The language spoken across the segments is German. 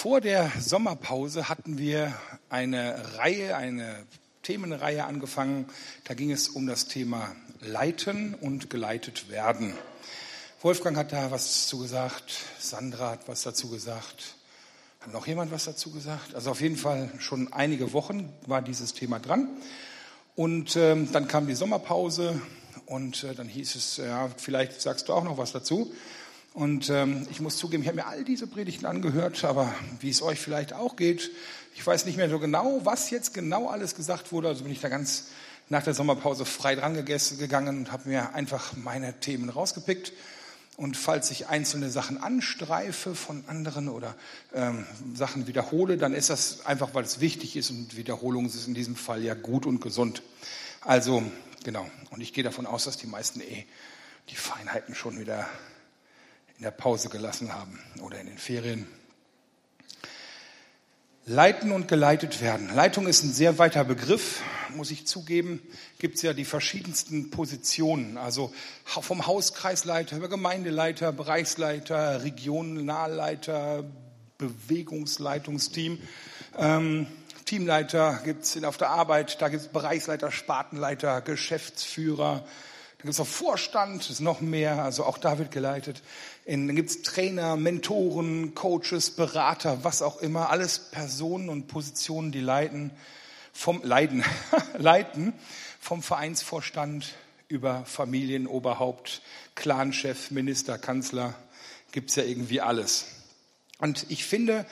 Vor der Sommerpause hatten wir eine Reihe, eine Themenreihe angefangen. Da ging es um das Thema Leiten und geleitet werden. Wolfgang hat da was dazu gesagt, Sandra hat was dazu gesagt. Hat noch jemand was dazu gesagt? Also auf jeden Fall schon einige Wochen war dieses Thema dran. Und ähm, dann kam die Sommerpause und äh, dann hieß es, ja, vielleicht sagst du auch noch was dazu. Und ähm, ich muss zugeben, ich habe mir all diese Predigten angehört, aber wie es euch vielleicht auch geht, ich weiß nicht mehr so genau, was jetzt genau alles gesagt wurde. Also bin ich da ganz nach der Sommerpause frei dran gegangen und habe mir einfach meine Themen rausgepickt. Und falls ich einzelne Sachen anstreife von anderen oder ähm, Sachen wiederhole, dann ist das einfach, weil es wichtig ist und Wiederholung ist in diesem Fall ja gut und gesund. Also genau. Und ich gehe davon aus, dass die meisten eh die Feinheiten schon wieder in der Pause gelassen haben oder in den Ferien. Leiten und geleitet werden. Leitung ist ein sehr weiter Begriff, muss ich zugeben. Gibt es ja die verschiedensten Positionen, also vom Hauskreisleiter über Gemeindeleiter, Bereichsleiter, Regionalleiter, Bewegungsleitungsteam. Ähm, Teamleiter gibt es auf der Arbeit, da gibt es Bereichsleiter, Spartenleiter, Geschäftsführer, da gibt es auch Vorstand, ist noch mehr, also auch da wird geleitet. In, dann gibt es Trainer, Mentoren, Coaches, Berater, was auch immer. Alles Personen und Positionen, die leiten, vom, leiden, leiten vom Vereinsvorstand über Familienoberhaupt, Clanchef, Minister, Kanzler, gibt es ja irgendwie alles. Und ich finde,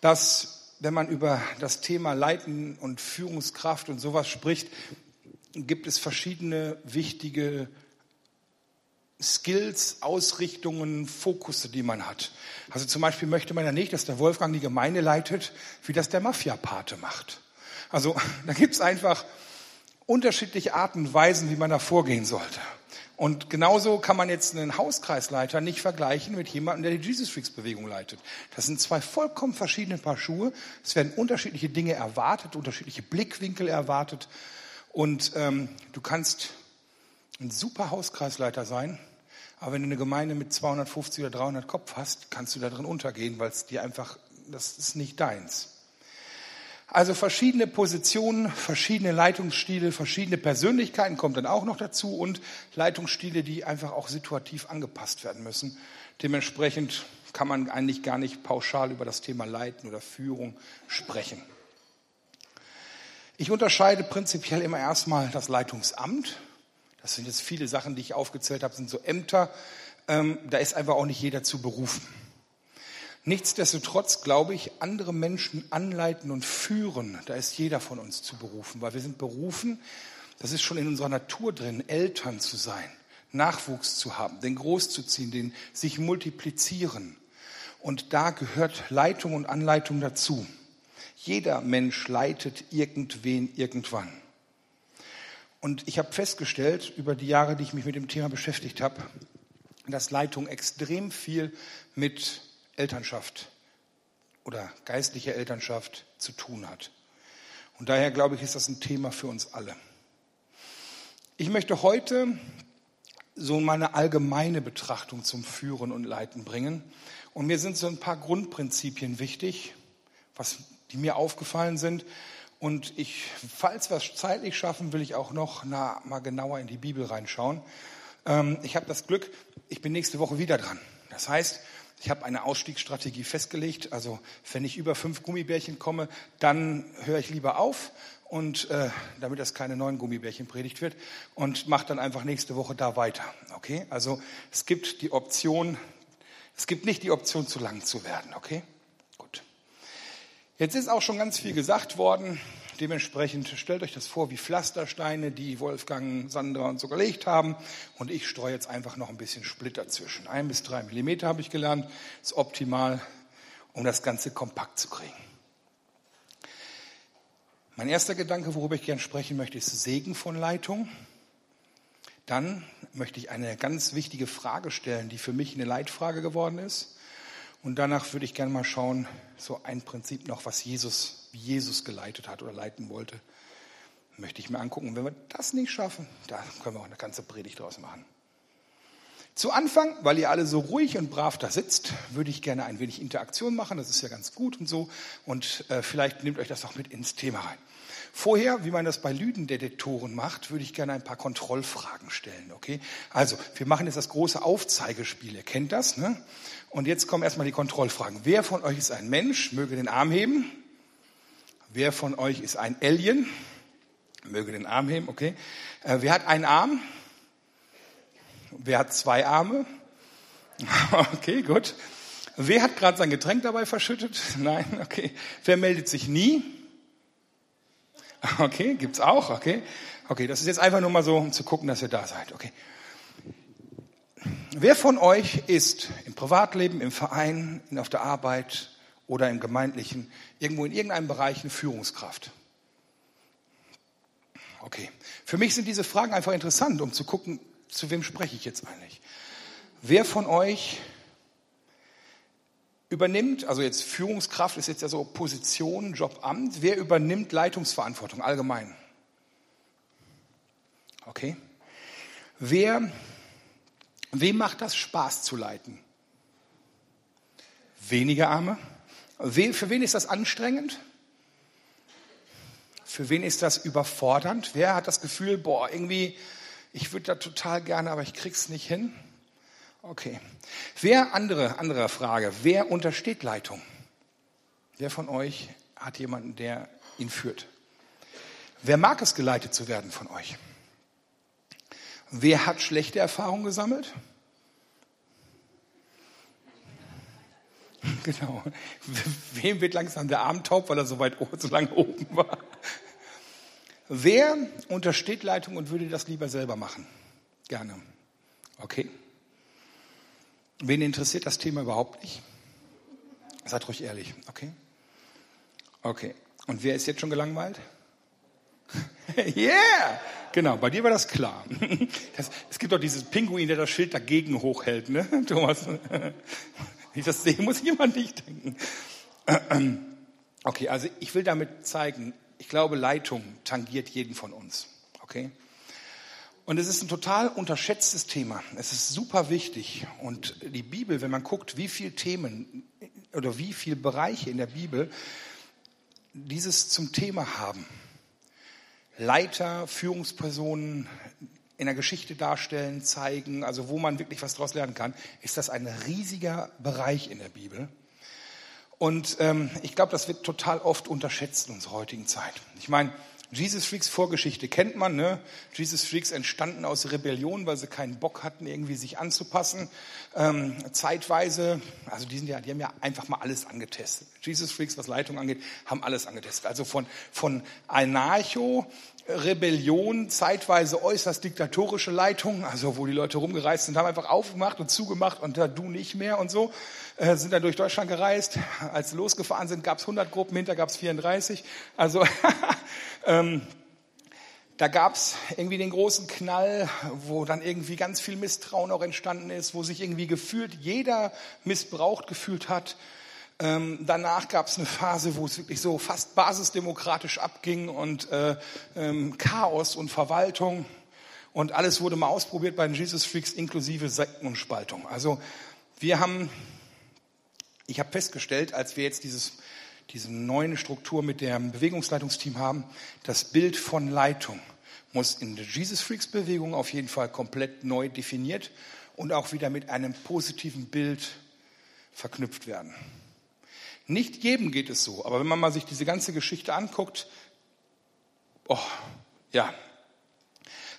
dass wenn man über das Thema Leiten und Führungskraft und sowas spricht, gibt es verschiedene wichtige Skills, Ausrichtungen, Fokusse, die man hat. Also zum Beispiel möchte man ja nicht, dass der Wolfgang die Gemeinde leitet, wie das der Mafia-Pate macht. Also da gibt es einfach unterschiedliche Arten und Weisen, wie man da vorgehen sollte. Und genauso kann man jetzt einen Hauskreisleiter nicht vergleichen mit jemandem, der die Jesus Freaks Bewegung leitet. Das sind zwei vollkommen verschiedene Paar Schuhe. Es werden unterschiedliche Dinge erwartet, unterschiedliche Blickwinkel erwartet. Und ähm, du kannst ein super Hauskreisleiter sein, aber wenn du eine Gemeinde mit 250 oder 300 Kopf hast, kannst du da drin untergehen, weil es dir einfach, das ist nicht deins. Also verschiedene Positionen, verschiedene Leitungsstile, verschiedene Persönlichkeiten kommt dann auch noch dazu und Leitungsstile, die einfach auch situativ angepasst werden müssen. Dementsprechend kann man eigentlich gar nicht pauschal über das Thema Leiten oder Führung sprechen. Ich unterscheide prinzipiell immer erstmal das Leitungsamt. Das sind jetzt viele Sachen, die ich aufgezählt habe, sind so Ämter. Ähm, da ist einfach auch nicht jeder zu berufen. Nichtsdestotrotz glaube ich, andere Menschen anleiten und führen, da ist jeder von uns zu berufen, weil wir sind berufen, das ist schon in unserer Natur drin, Eltern zu sein, Nachwuchs zu haben, den großzuziehen, den sich multiplizieren. Und da gehört Leitung und Anleitung dazu. Jeder Mensch leitet irgendwen irgendwann. Und ich habe festgestellt, über die Jahre, die ich mich mit dem Thema beschäftigt habe, dass Leitung extrem viel mit Elternschaft oder geistlicher Elternschaft zu tun hat. Und daher glaube ich, ist das ein Thema für uns alle. Ich möchte heute so meine allgemeine Betrachtung zum Führen und Leiten bringen. Und mir sind so ein paar Grundprinzipien wichtig, was die mir aufgefallen sind. Und ich, falls wir es zeitlich schaffen, will ich auch noch na, mal genauer in die Bibel reinschauen. Ähm, ich habe das Glück, ich bin nächste Woche wieder dran. Das heißt, ich habe eine Ausstiegsstrategie festgelegt. Also wenn ich über fünf Gummibärchen komme, dann höre ich lieber auf und äh, damit das keine neuen Gummibärchen predigt wird und mache dann einfach nächste Woche da weiter. Okay? Also es gibt die Option, es gibt nicht die Option, zu lang zu werden. Okay? Jetzt ist auch schon ganz viel gesagt worden. Dementsprechend stellt euch das vor wie Pflastersteine, die Wolfgang, Sandra und so gelegt haben. Und ich streue jetzt einfach noch ein bisschen Splitter zwischen. Ein bis drei Millimeter habe ich gelernt. Ist optimal, um das Ganze kompakt zu kriegen. Mein erster Gedanke, worüber ich gerne sprechen möchte, ist Segen von Leitung. Dann möchte ich eine ganz wichtige Frage stellen, die für mich eine Leitfrage geworden ist. Und danach würde ich gerne mal schauen, so ein Prinzip noch, was Jesus, wie Jesus geleitet hat oder leiten wollte, möchte ich mir angucken. Und wenn wir das nicht schaffen, da können wir auch eine ganze Predigt draus machen. Zu Anfang, weil ihr alle so ruhig und brav da sitzt, würde ich gerne ein wenig Interaktion machen. Das ist ja ganz gut und so. Und äh, vielleicht nehmt euch das auch mit ins Thema rein. Vorher, wie man das bei Lüdendetektoren macht, würde ich gerne ein paar Kontrollfragen stellen. Okay? Also, wir machen jetzt das große Aufzeigespiel. Ihr kennt das, ne? Und jetzt kommen erstmal die Kontrollfragen. Wer von euch ist ein Mensch? Möge den Arm heben. Wer von euch ist ein Alien? Möge den Arm heben, okay. Äh, wer hat einen Arm? Wer hat zwei Arme? Okay, gut. Wer hat gerade sein Getränk dabei verschüttet? Nein, okay. Wer meldet sich nie? Okay, gibt's auch, okay. Okay, das ist jetzt einfach nur mal so, um zu gucken, dass ihr da seid, okay. Wer von euch ist im Privatleben, im Verein, auf der Arbeit oder im Gemeindlichen, irgendwo in irgendeinem Bereich eine Führungskraft? Okay. Für mich sind diese Fragen einfach interessant, um zu gucken, zu wem spreche ich jetzt eigentlich? Wer von euch übernimmt, also jetzt Führungskraft ist jetzt ja so Position, Job, Amt, wer übernimmt Leitungsverantwortung allgemein? Okay. Wer, wem macht das Spaß zu leiten? Wenige Arme. Für wen ist das anstrengend? Für wen ist das überfordernd? Wer hat das Gefühl, boah, irgendwie ich würde da total gerne, aber ich krieg's nicht hin. Okay. Wer andere, andere Frage. Wer untersteht Leitung? Wer von euch hat jemanden, der ihn führt? Wer mag es, geleitet zu werden von euch? Wer hat schlechte Erfahrungen gesammelt? Genau. Wem wird langsam der Arm taub, weil er so weit so lange oben war? Wer untersteht Leitung und würde das lieber selber machen? Gerne. Okay. Wen interessiert das Thema überhaupt nicht? Seid ruhig ehrlich, okay? Okay. Und wer ist jetzt schon gelangweilt? yeah! Genau, bei dir war das klar. Das, es gibt doch dieses Pinguin, der das Schild dagegen hochhält, ne, Thomas? Wenn ich das sehe, muss jemand nicht denken. Okay, also ich will damit zeigen, ich glaube, Leitung tangiert jeden von uns. Okay? Und es ist ein total unterschätztes Thema. Es ist super wichtig. Und die Bibel, wenn man guckt, wie viele Themen oder wie viele Bereiche in der Bibel dieses zum Thema haben. Leiter, Führungspersonen in der Geschichte darstellen, zeigen, also wo man wirklich was daraus lernen kann, ist das ein riesiger Bereich in der Bibel. Und ähm, ich glaube, das wird total oft unterschätzt in unserer heutigen Zeit. Ich meine, Jesus Freaks Vorgeschichte kennt man. Ne? Jesus Freaks entstanden aus Rebellion, weil sie keinen Bock hatten, irgendwie sich anzupassen. Ähm, zeitweise, also die, sind ja, die haben ja einfach mal alles angetestet. Jesus Freaks, was Leitung angeht, haben alles angetestet. Also von, von Anarcho, Rebellion, zeitweise äußerst diktatorische Leitung, also wo die Leute rumgereist sind, haben einfach aufgemacht und zugemacht und da du nicht mehr und so. Äh, sind dann durch Deutschland gereist. Als sie losgefahren sind, gab es 100 Gruppen, hinter gab es 34. Also ähm, da gab es irgendwie den großen Knall, wo dann irgendwie ganz viel Misstrauen auch entstanden ist, wo sich irgendwie gefühlt jeder missbraucht gefühlt hat. Ähm, danach gab es eine Phase, wo es wirklich so fast basisdemokratisch abging und äh, ähm, Chaos und Verwaltung und alles wurde mal ausprobiert bei den Jesus Freaks inklusive Sekten und Spaltung. Also wir haben ich habe festgestellt, als wir jetzt dieses, diese neue Struktur mit dem Bewegungsleitungsteam haben, das Bild von Leitung muss in der Jesus Freaks Bewegung auf jeden Fall komplett neu definiert und auch wieder mit einem positiven Bild verknüpft werden. Nicht jedem geht es so, aber wenn man mal sich diese ganze Geschichte anguckt, oh, ja.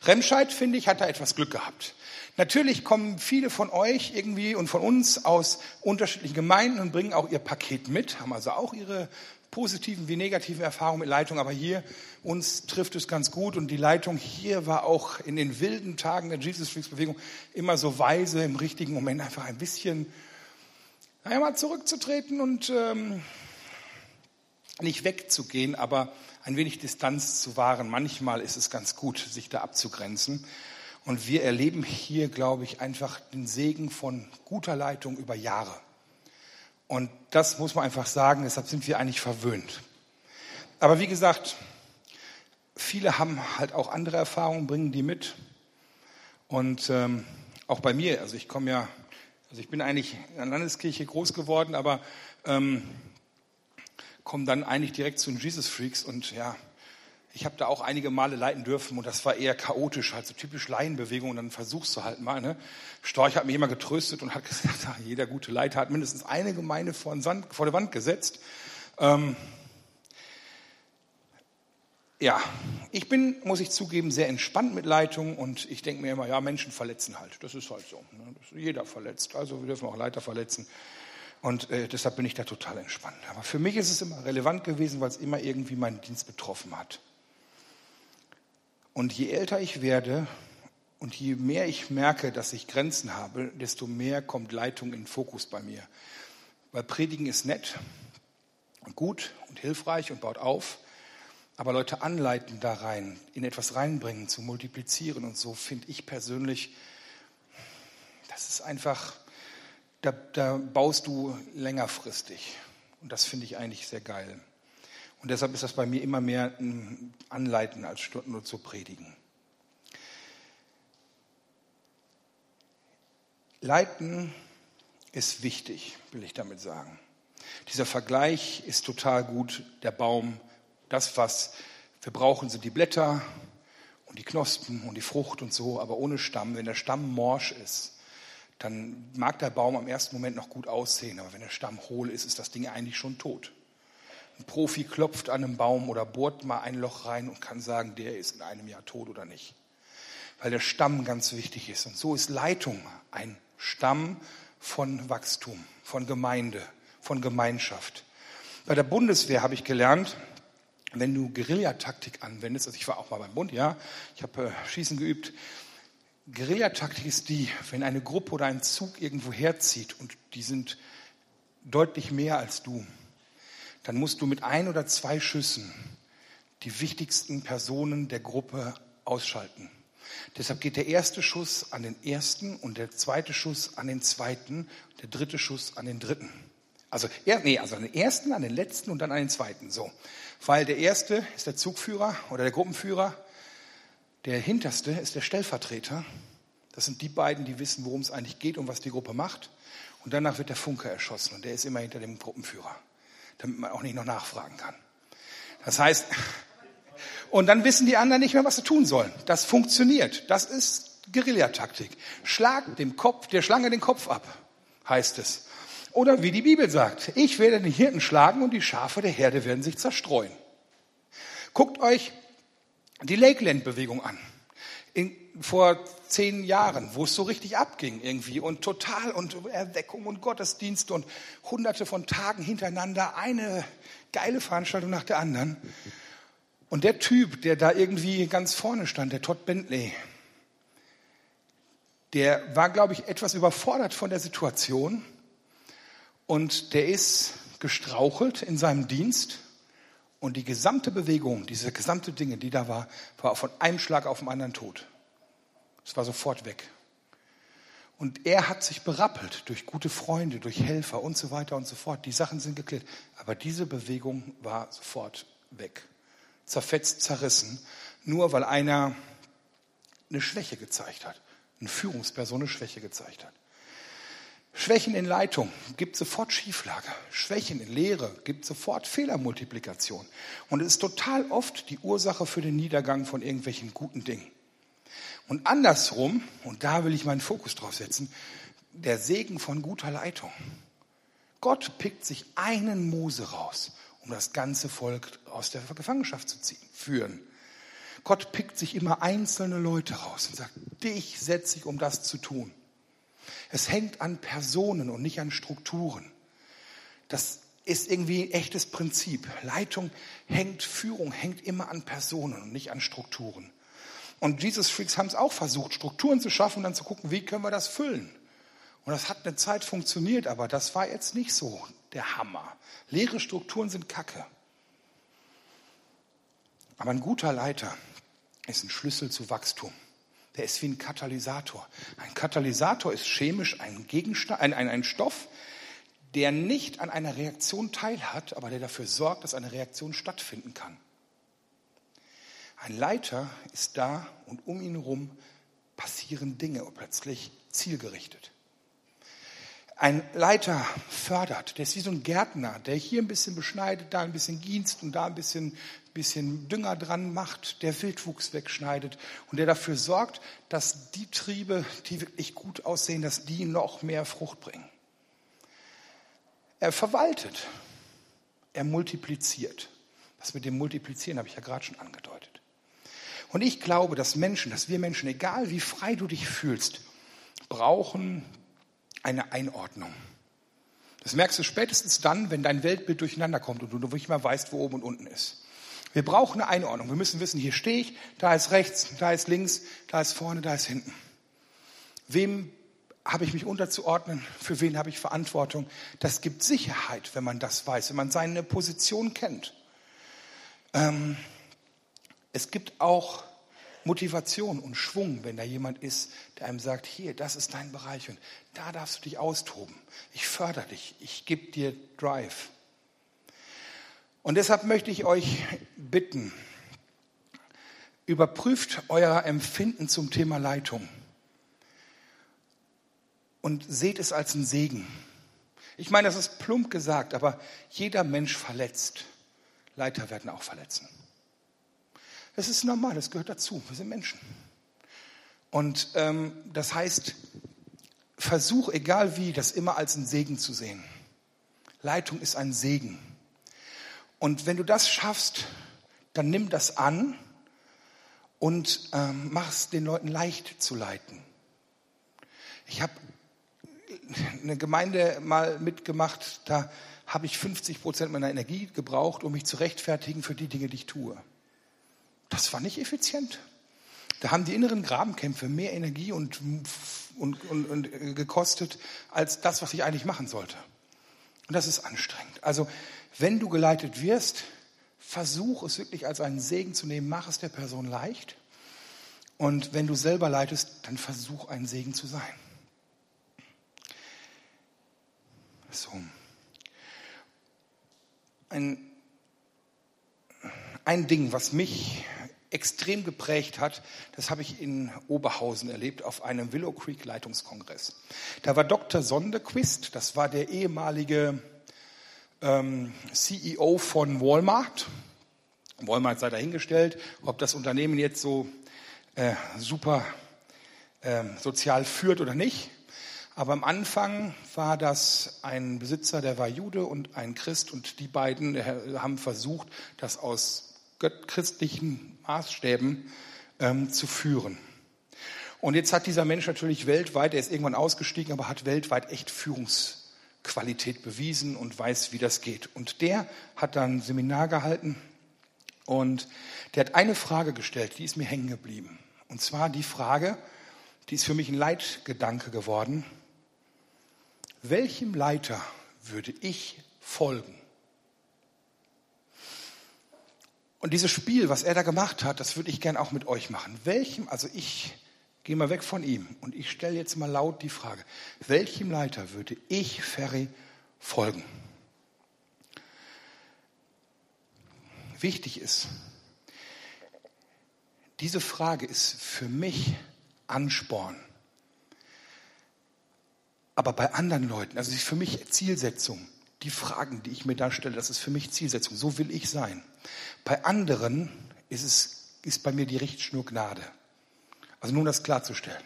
Remscheid, finde ich, hat da etwas Glück gehabt. Natürlich kommen viele von euch irgendwie und von uns aus unterschiedlichen Gemeinden und bringen auch ihr Paket mit, haben also auch ihre positiven wie negativen Erfahrungen mit Leitung. Aber hier uns trifft es ganz gut und die Leitung hier war auch in den wilden Tagen der Jesus Freaks Bewegung immer so weise, im richtigen Moment einfach ein bisschen naja, mal zurückzutreten und ähm, nicht wegzugehen, aber ein wenig Distanz zu wahren. Manchmal ist es ganz gut, sich da abzugrenzen. Und wir erleben hier, glaube ich, einfach den Segen von guter Leitung über Jahre. Und das muss man einfach sagen, deshalb sind wir eigentlich verwöhnt. Aber wie gesagt, viele haben halt auch andere Erfahrungen, bringen die mit. Und ähm, auch bei mir. Also ich komme ja, also ich bin eigentlich in der Landeskirche groß geworden, aber ähm, komme dann eigentlich direkt zu den Jesus Freaks und ja, ich habe da auch einige Male leiten dürfen und das war eher chaotisch, halt so typisch Laienbewegung und dann versuchst du halt mal. Ne? Storch hat mich immer getröstet und hat gesagt, jeder gute Leiter hat mindestens eine Gemeinde vor, den Sand, vor die Wand gesetzt. Ähm, ja, ich bin, muss ich zugeben, sehr entspannt mit Leitung und ich denke mir immer, ja, Menschen verletzen halt. Das ist halt so. Ne? jeder verletzt. Also wir dürfen auch Leiter verletzen. Und äh, deshalb bin ich da total entspannt. Aber für mich ist es immer relevant gewesen, weil es immer irgendwie meinen Dienst betroffen hat. Und je älter ich werde und je mehr ich merke, dass ich Grenzen habe, desto mehr kommt Leitung in Fokus bei mir. Weil Predigen ist nett und gut und hilfreich und baut auf. Aber Leute anleiten da rein, in etwas reinbringen, zu multiplizieren und so, finde ich persönlich, das ist einfach, da, da baust du längerfristig. Und das finde ich eigentlich sehr geil. Und deshalb ist das bei mir immer mehr ein Anleiten als Stunden nur zu predigen. Leiten ist wichtig, will ich damit sagen. Dieser Vergleich ist total gut. Der Baum das, was wir brauchen, sind die Blätter und die Knospen und die Frucht und so, aber ohne Stamm. Wenn der Stamm morsch ist, dann mag der Baum am ersten Moment noch gut aussehen, aber wenn der Stamm hohl ist, ist das Ding eigentlich schon tot. Ein Profi klopft an einem Baum oder bohrt mal ein Loch rein und kann sagen, der ist in einem Jahr tot oder nicht. Weil der Stamm ganz wichtig ist. Und so ist Leitung ein Stamm von Wachstum, von Gemeinde, von Gemeinschaft. Bei der Bundeswehr habe ich gelernt, wenn du Guerillataktik anwendest, also ich war auch mal beim Bund, ja, ich habe äh, Schießen geübt. Guerillataktik ist die, wenn eine Gruppe oder ein Zug irgendwo herzieht und die sind deutlich mehr als du, dann musst du mit ein oder zwei Schüssen die wichtigsten Personen der Gruppe ausschalten. Deshalb geht der erste Schuss an den ersten und der zweite Schuss an den zweiten, der dritte Schuss an den dritten. Also, nee, also an den ersten, an den letzten und dann an den zweiten. So. Weil der erste ist der Zugführer oder der Gruppenführer, der hinterste ist der Stellvertreter. Das sind die beiden, die wissen, worum es eigentlich geht und was die Gruppe macht. Und danach wird der Funke erschossen und der ist immer hinter dem Gruppenführer, damit man auch nicht noch nachfragen kann. Das heißt, und dann wissen die anderen nicht mehr, was sie tun sollen. Das funktioniert. Das ist Guerillataktik. Schlag dem Kopf, der Schlange den Kopf ab, heißt es. Oder wie die Bibel sagt, ich werde den Hirten schlagen und die Schafe der Herde werden sich zerstreuen. Guckt euch die Lakeland-Bewegung an. In, vor zehn Jahren, wo es so richtig abging irgendwie und total und Erweckung und Gottesdienst und hunderte von Tagen hintereinander, eine geile Veranstaltung nach der anderen. Und der Typ, der da irgendwie ganz vorne stand, der Todd Bentley, der war, glaube ich, etwas überfordert von der Situation und der ist gestrauchelt in seinem Dienst und die gesamte Bewegung, diese gesamte Dinge, die da war, war von einem Schlag auf den anderen tot. Es war sofort weg. Und er hat sich berappelt durch gute Freunde, durch Helfer und so weiter und so fort. Die Sachen sind geklärt. Aber diese Bewegung war sofort weg. Zerfetzt, zerrissen. Nur weil einer eine Schwäche gezeigt hat. Eine Führungsperson eine Schwäche gezeigt hat. Schwächen in Leitung gibt sofort Schieflage. Schwächen in Lehre gibt sofort Fehlermultiplikation. Und es ist total oft die Ursache für den Niedergang von irgendwelchen guten Dingen. Und andersrum, und da will ich meinen Fokus drauf setzen, der Segen von guter Leitung. Gott pickt sich einen Mose raus, um das ganze Volk aus der Gefangenschaft zu ziehen, führen. Gott pickt sich immer einzelne Leute raus und sagt, dich setze ich, um das zu tun. Es hängt an Personen und nicht an Strukturen. Das ist irgendwie ein echtes Prinzip. Leitung hängt, Führung hängt immer an Personen und nicht an Strukturen. Und Jesus Freaks haben es auch versucht, Strukturen zu schaffen und dann zu gucken, wie können wir das füllen. Und das hat eine Zeit funktioniert, aber das war jetzt nicht so der Hammer. Leere Strukturen sind Kacke. Aber ein guter Leiter ist ein Schlüssel zu Wachstum der ist wie ein Katalysator. Ein Katalysator ist chemisch ein Gegenstand, ein, ein, ein Stoff, der nicht an einer Reaktion teilhat, aber der dafür sorgt, dass eine Reaktion stattfinden kann. Ein Leiter ist da und um ihn herum passieren Dinge plötzlich zielgerichtet. Ein Leiter fördert, der ist wie so ein Gärtner, der hier ein bisschen beschneidet, da ein bisschen gießt und da ein bisschen, bisschen Dünger dran macht, der Wildwuchs wegschneidet und der dafür sorgt, dass die Triebe, die wirklich gut aussehen, dass die noch mehr Frucht bringen. Er verwaltet, er multipliziert. Das mit dem Multiplizieren habe ich ja gerade schon angedeutet. Und ich glaube, dass Menschen, dass wir Menschen, egal wie frei du dich fühlst, brauchen eine Einordnung. Das merkst du spätestens dann, wenn dein Weltbild durcheinander kommt und du nicht mehr weißt, wo oben und unten ist. Wir brauchen eine Einordnung. Wir müssen wissen, hier stehe ich, da ist rechts, da ist links, da ist vorne, da ist hinten. Wem habe ich mich unterzuordnen? Für wen habe ich Verantwortung? Das gibt Sicherheit, wenn man das weiß, wenn man seine Position kennt. Ähm, es gibt auch Motivation und Schwung, wenn da jemand ist, der einem sagt, hier, das ist dein Bereich und da darfst du dich austoben. Ich fördere dich, ich gebe dir Drive. Und deshalb möchte ich euch bitten, überprüft euer Empfinden zum Thema Leitung und seht es als einen Segen. Ich meine, das ist plump gesagt, aber jeder Mensch verletzt. Leiter werden auch verletzen. Das ist normal, das gehört dazu. Wir sind Menschen. Und ähm, das heißt, versuch, egal wie, das immer als einen Segen zu sehen. Leitung ist ein Segen. Und wenn du das schaffst, dann nimm das an und ähm, mach es den Leuten leicht zu leiten. Ich habe eine Gemeinde mal mitgemacht, da habe ich 50 Prozent meiner Energie gebraucht, um mich zu rechtfertigen für die Dinge, die ich tue. Das war nicht effizient. Da haben die inneren Grabenkämpfe mehr Energie und, und, und, und äh, gekostet als das, was ich eigentlich machen sollte. Und das ist anstrengend. Also, wenn du geleitet wirst, versuch es wirklich als einen Segen zu nehmen. Mach es der Person leicht. Und wenn du selber leitest, dann versuch ein Segen zu sein. So. Ein, ein Ding, was mich extrem geprägt hat, das habe ich in Oberhausen erlebt auf einem Willow Creek Leitungskongress. Da war Dr. Sondequist, das war der ehemalige ähm, CEO von Walmart. Walmart sei dahingestellt, ob das Unternehmen jetzt so äh, super äh, sozial führt oder nicht. Aber am Anfang war das ein Besitzer, der war Jude und ein Christ und die beiden äh, haben versucht, das aus christlichen Maßstäben ähm, zu führen. Und jetzt hat dieser Mensch natürlich weltweit, er ist irgendwann ausgestiegen, aber hat weltweit echt Führungsqualität bewiesen und weiß, wie das geht. Und der hat dann ein Seminar gehalten und der hat eine Frage gestellt, die ist mir hängen geblieben. Und zwar die Frage, die ist für mich ein Leitgedanke geworden. Welchem Leiter würde ich folgen? Und dieses Spiel, was er da gemacht hat, das würde ich gern auch mit euch machen. Welchem, also ich gehe mal weg von ihm und ich stelle jetzt mal laut die Frage, welchem Leiter würde ich, Ferry, folgen? Wichtig ist, diese Frage ist für mich Ansporn. Aber bei anderen Leuten, also für mich Zielsetzung, die Fragen, die ich mir da stelle, das ist für mich Zielsetzung. So will ich sein. Bei anderen ist es, ist bei mir die Richtschnur Gnade. Also nur um das klarzustellen.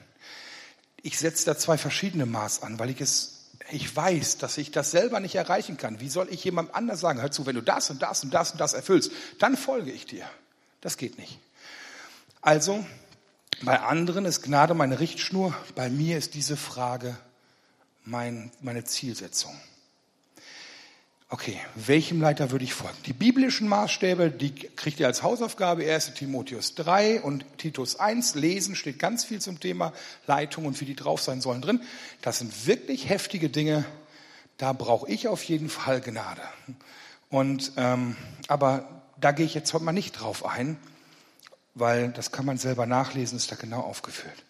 Ich setze da zwei verschiedene Maß an, weil ich es, ich weiß, dass ich das selber nicht erreichen kann. Wie soll ich jemandem anders sagen, hör zu, wenn du das und das und das und das erfüllst, dann folge ich dir. Das geht nicht. Also, bei anderen ist Gnade meine Richtschnur, bei mir ist diese Frage mein, meine Zielsetzung. Okay, welchem Leiter würde ich folgen? Die biblischen Maßstäbe, die kriegt ihr als Hausaufgabe, 1 Timotheus 3 und Titus 1. Lesen steht ganz viel zum Thema Leitung und wie die drauf sein sollen drin. Das sind wirklich heftige Dinge. Da brauche ich auf jeden Fall Gnade. Und, ähm, aber da gehe ich jetzt heute mal nicht drauf ein, weil das kann man selber nachlesen, ist da genau aufgeführt.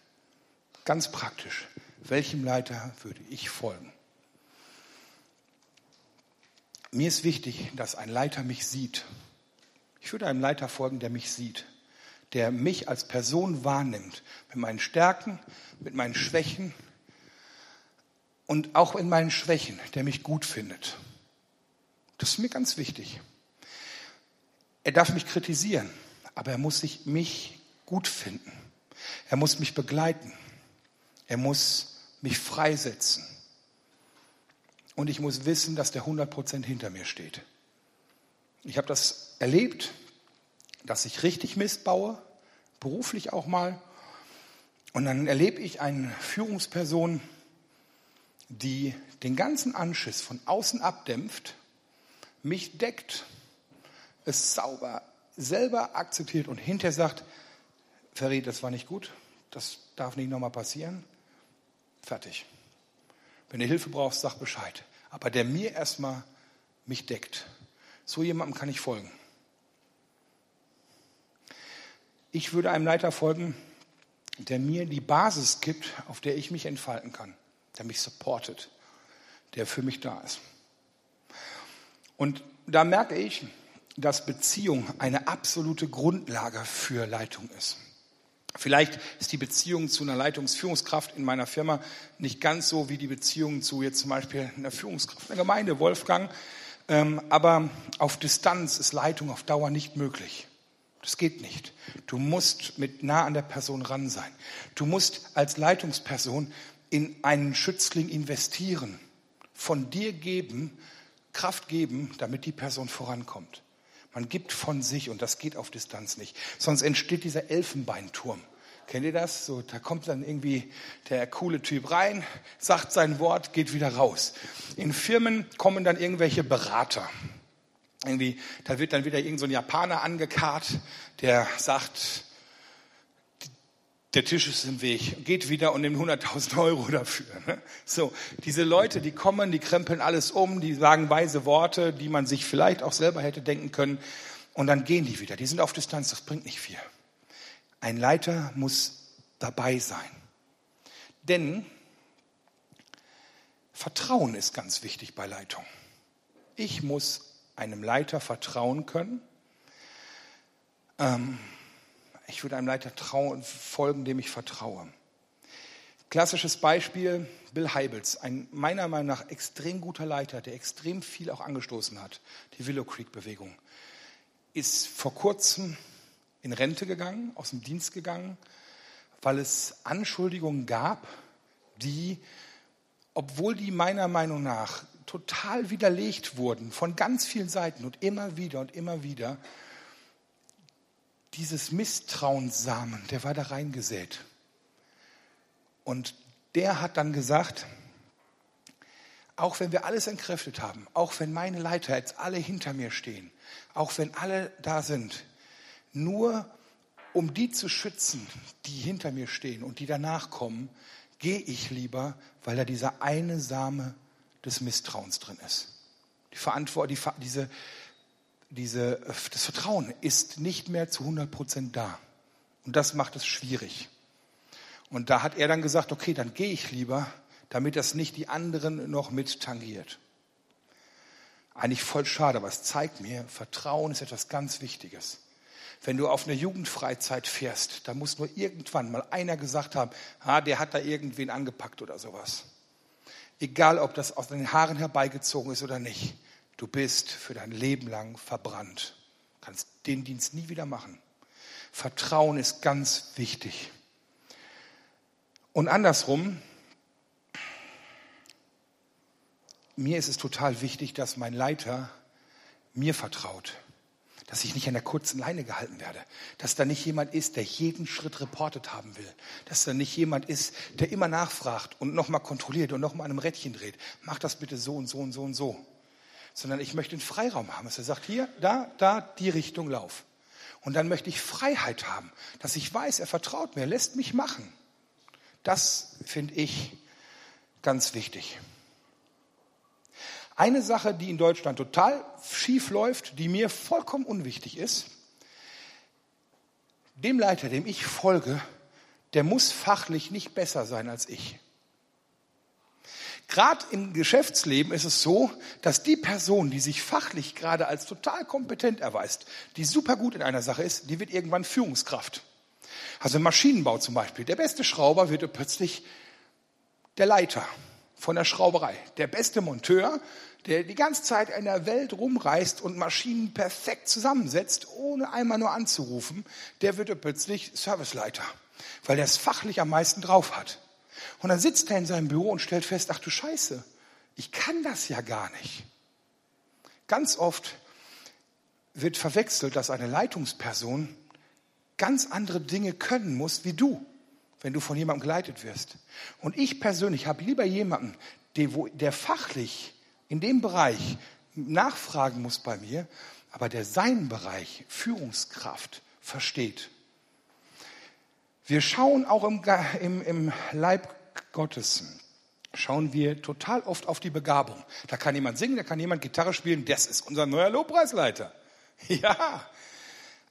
Ganz praktisch. Welchem Leiter würde ich folgen? Mir ist wichtig, dass ein Leiter mich sieht. Ich würde einem Leiter folgen, der mich sieht, der mich als Person wahrnimmt, mit meinen Stärken, mit meinen Schwächen, und auch in meinen Schwächen, der mich gut findet. Das ist mir ganz wichtig. Er darf mich kritisieren, aber er muss sich mich gut finden. Er muss mich begleiten. Er muss mich freisetzen. Und ich muss wissen, dass der 100% hinter mir steht. Ich habe das erlebt, dass ich richtig Mist baue, beruflich auch mal. Und dann erlebe ich eine Führungsperson, die den ganzen Anschiss von außen abdämpft, mich deckt, es sauber selber akzeptiert und hinterher sagt, Ferry, das war nicht gut, das darf nicht nochmal passieren. Fertig. Wenn du Hilfe brauchst, sag Bescheid. Aber der mir erstmal mich deckt. So jemandem kann ich folgen. Ich würde einem Leiter folgen, der mir die Basis gibt, auf der ich mich entfalten kann, der mich supportet, der für mich da ist. Und da merke ich, dass Beziehung eine absolute Grundlage für Leitung ist. Vielleicht ist die Beziehung zu einer Leitungsführungskraft in meiner Firma nicht ganz so wie die Beziehung zu jetzt zum Beispiel einer Führungskraft in der Gemeinde, Wolfgang. Ähm, aber auf Distanz ist Leitung auf Dauer nicht möglich. Das geht nicht. Du musst mit nah an der Person ran sein. Du musst als Leitungsperson in einen Schützling investieren, von dir geben, Kraft geben, damit die Person vorankommt. Man gibt von sich und das geht auf Distanz nicht. Sonst entsteht dieser Elfenbeinturm. Kennt ihr das? So, da kommt dann irgendwie der coole Typ rein, sagt sein Wort, geht wieder raus. In Firmen kommen dann irgendwelche Berater. Irgendwie, da wird dann wieder irgendein so Japaner angekarrt, der sagt, der Tisch ist im Weg, geht wieder und nimmt 100.000 Euro dafür. Ne? So, diese Leute, die kommen, die krempeln alles um, die sagen weise Worte, die man sich vielleicht auch selber hätte denken können, und dann gehen die wieder. Die sind auf Distanz, das bringt nicht viel. Ein Leiter muss dabei sein. Denn Vertrauen ist ganz wichtig bei Leitung. Ich muss einem Leiter vertrauen können. Ähm, ich würde einem Leiter trauen, folgen, dem ich vertraue. Klassisches Beispiel, Bill Heibels, ein meiner Meinung nach extrem guter Leiter, der extrem viel auch angestoßen hat, die Willow Creek Bewegung, ist vor kurzem in Rente gegangen, aus dem Dienst gegangen, weil es Anschuldigungen gab, die, obwohl die meiner Meinung nach total widerlegt wurden von ganz vielen Seiten und immer wieder und immer wieder, dieses Misstrauenssamen, der war da reingesät. Und der hat dann gesagt, auch wenn wir alles entkräftet haben, auch wenn meine Leiter jetzt alle hinter mir stehen, auch wenn alle da sind, nur um die zu schützen, die hinter mir stehen und die danach kommen, gehe ich lieber, weil da dieser eine Same des Misstrauens drin ist. Die Verantwortung, die, diese, diese, das Vertrauen ist nicht mehr zu 100 Prozent da. Und das macht es schwierig. Und da hat er dann gesagt, okay, dann gehe ich lieber, damit das nicht die anderen noch mit tangiert. Eigentlich voll schade, aber es zeigt mir, Vertrauen ist etwas ganz Wichtiges. Wenn du auf eine Jugendfreizeit fährst, da muss nur irgendwann mal einer gesagt haben, ah, der hat da irgendwen angepackt oder sowas. Egal, ob das aus den Haaren herbeigezogen ist oder nicht. Du bist für dein Leben lang verbrannt. Du kannst den Dienst nie wieder machen. Vertrauen ist ganz wichtig. Und andersrum, mir ist es total wichtig, dass mein Leiter mir vertraut. Dass ich nicht an der kurzen Leine gehalten werde. Dass da nicht jemand ist, der jeden Schritt reportet haben will. Dass da nicht jemand ist, der immer nachfragt und nochmal kontrolliert und nochmal an einem Rädchen dreht. Mach das bitte so und so und so und so sondern ich möchte einen Freiraum haben, dass er sagt, hier, da, da, die Richtung lauf. Und dann möchte ich Freiheit haben, dass ich weiß, er vertraut mir, lässt mich machen. Das finde ich ganz wichtig. Eine Sache, die in Deutschland total schief läuft, die mir vollkommen unwichtig ist, dem Leiter, dem ich folge, der muss fachlich nicht besser sein als ich. Gerade im Geschäftsleben ist es so, dass die Person, die sich fachlich gerade als total kompetent erweist, die super gut in einer Sache ist, die wird irgendwann Führungskraft. Also im Maschinenbau zum Beispiel. Der beste Schrauber wird plötzlich der Leiter von der Schrauberei. Der beste Monteur, der die ganze Zeit in der Welt rumreist und Maschinen perfekt zusammensetzt, ohne einmal nur anzurufen, der wird plötzlich Serviceleiter, weil der es fachlich am meisten drauf hat. Und dann sitzt er in seinem Büro und stellt fest, ach du Scheiße, ich kann das ja gar nicht. Ganz oft wird verwechselt, dass eine Leitungsperson ganz andere Dinge können muss wie du, wenn du von jemandem geleitet wirst. Und ich persönlich habe lieber jemanden, der, der fachlich in dem Bereich nachfragen muss bei mir, aber der seinen Bereich Führungskraft versteht. Wir schauen auch im, im, im Leib Gottes, schauen wir total oft auf die Begabung. Da kann jemand singen, da kann jemand Gitarre spielen, das ist unser neuer Lobpreisleiter. Ja,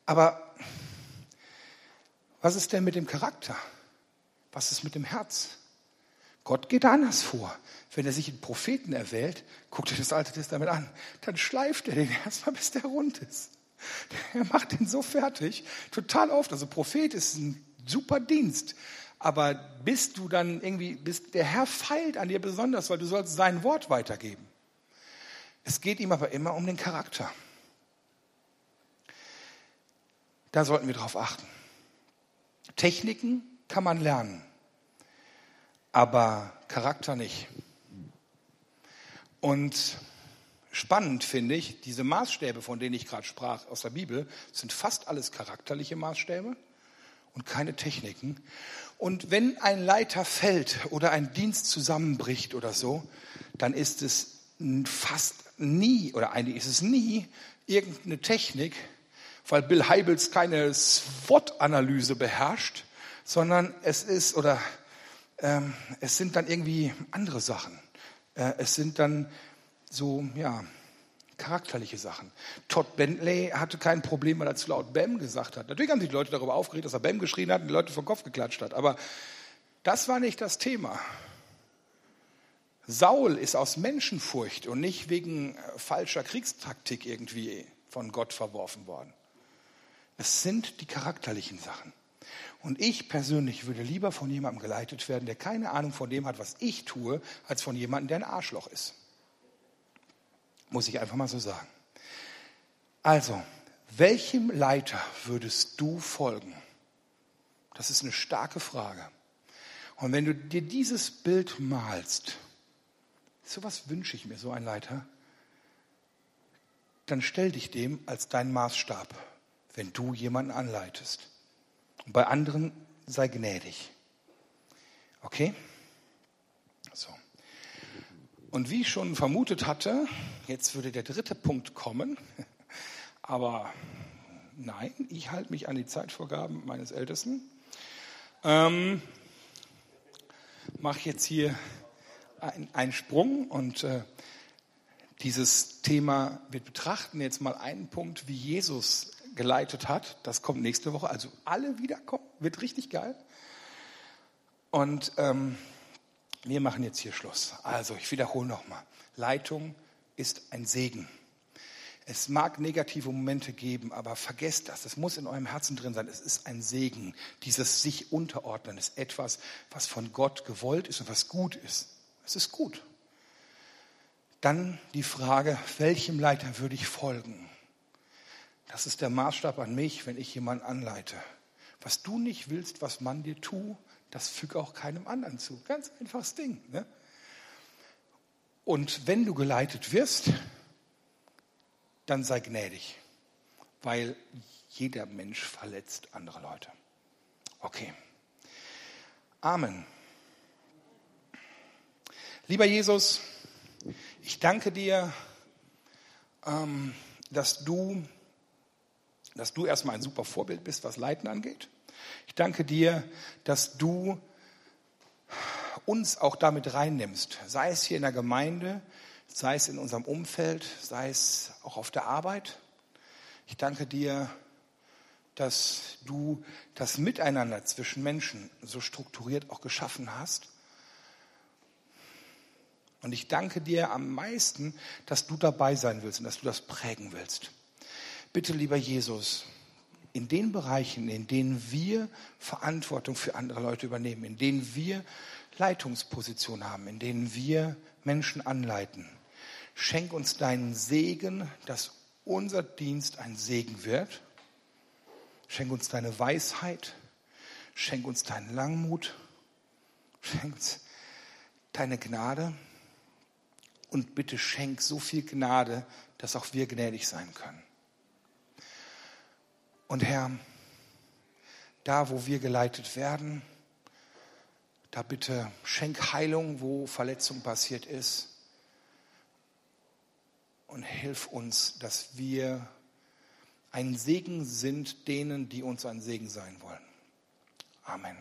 aber was ist denn mit dem Charakter? Was ist mit dem Herz? Gott geht anders vor. Wenn er sich einen Propheten erwählt, guckt euch das Alte Testament an, dann schleift er den erstmal, bis der rund ist. Er macht den so fertig, total oft. Also Prophet ist ein super Dienst. Aber bist du dann irgendwie, bist, der Herr feilt an dir besonders, weil du sollst sein Wort weitergeben. Es geht ihm aber immer um den Charakter. Da sollten wir drauf achten. Techniken kann man lernen, aber Charakter nicht. Und spannend finde ich, diese Maßstäbe, von denen ich gerade sprach aus der Bibel, sind fast alles charakterliche Maßstäbe und keine Techniken. Und wenn ein Leiter fällt oder ein Dienst zusammenbricht oder so, dann ist es fast nie oder eigentlich ist es nie irgendeine Technik, weil Bill Heibels keine SWOT-Analyse beherrscht, sondern es ist oder ähm, es sind dann irgendwie andere Sachen. Äh, es sind dann so, ja, charakterliche Sachen. Todd Bentley hatte kein Problem, weil er zu laut Bam gesagt hat. Natürlich haben sich die Leute darüber aufgeregt, dass er Bam geschrien hat und die Leute vom Kopf geklatscht hat. Aber das war nicht das Thema. Saul ist aus Menschenfurcht und nicht wegen äh, falscher Kriegstaktik irgendwie von Gott verworfen worden. Es sind die charakterlichen Sachen. Und ich persönlich würde lieber von jemandem geleitet werden, der keine Ahnung von dem hat, was ich tue, als von jemandem, der ein Arschloch ist. Muss ich einfach mal so sagen. Also, welchem Leiter würdest du folgen? Das ist eine starke Frage. Und wenn du dir dieses Bild malst, so was wünsche ich mir, so ein Leiter, dann stell dich dem als dein Maßstab wenn du jemanden anleitest. Und bei anderen sei gnädig. Okay? Und wie ich schon vermutet hatte, jetzt würde der dritte Punkt kommen. Aber nein, ich halte mich an die Zeitvorgaben meines Ältesten. Ähm, Mache jetzt hier einen Sprung und äh, dieses Thema, wir betrachten jetzt mal einen Punkt, wie Jesus geleitet hat. Das kommt nächste Woche. Also alle wiederkommen. Wird richtig geil. Und ähm, wir machen jetzt hier Schluss. Also ich wiederhole nochmal. Leitung ist ein Segen. Es mag negative Momente geben, aber vergesst das. Es muss in eurem Herzen drin sein. Es ist ein Segen. Dieses sich unterordnen ist etwas, was von Gott gewollt ist und was gut ist. Es ist gut. Dann die Frage, welchem Leiter würde ich folgen? Das ist der Maßstab an mich, wenn ich jemanden anleite. Was du nicht willst, was man dir tut, das füge auch keinem anderen zu. Ganz einfaches Ding. Ne? Und wenn du geleitet wirst, dann sei gnädig, weil jeder Mensch verletzt andere Leute. Okay. Amen. Lieber Jesus, ich danke dir, ähm, dass du dass du erstmal ein super Vorbild bist, was Leiten angeht. Ich danke dir, dass du uns auch damit reinnimmst, sei es hier in der Gemeinde, sei es in unserem Umfeld, sei es auch auf der Arbeit. Ich danke dir, dass du das Miteinander zwischen Menschen so strukturiert auch geschaffen hast. Und ich danke dir am meisten, dass du dabei sein willst und dass du das prägen willst. Bitte, lieber Jesus, in den Bereichen, in denen wir Verantwortung für andere Leute übernehmen, in denen wir Leitungspositionen haben, in denen wir Menschen anleiten. Schenk uns deinen Segen, dass unser Dienst ein Segen wird. Schenk uns deine Weisheit. Schenk uns deinen Langmut. Schenk uns deine Gnade. Und bitte schenk so viel Gnade, dass auch wir gnädig sein können. Und Herr, da wo wir geleitet werden, da bitte schenk Heilung, wo Verletzung passiert ist. Und hilf uns, dass wir ein Segen sind denen, die uns ein Segen sein wollen. Amen.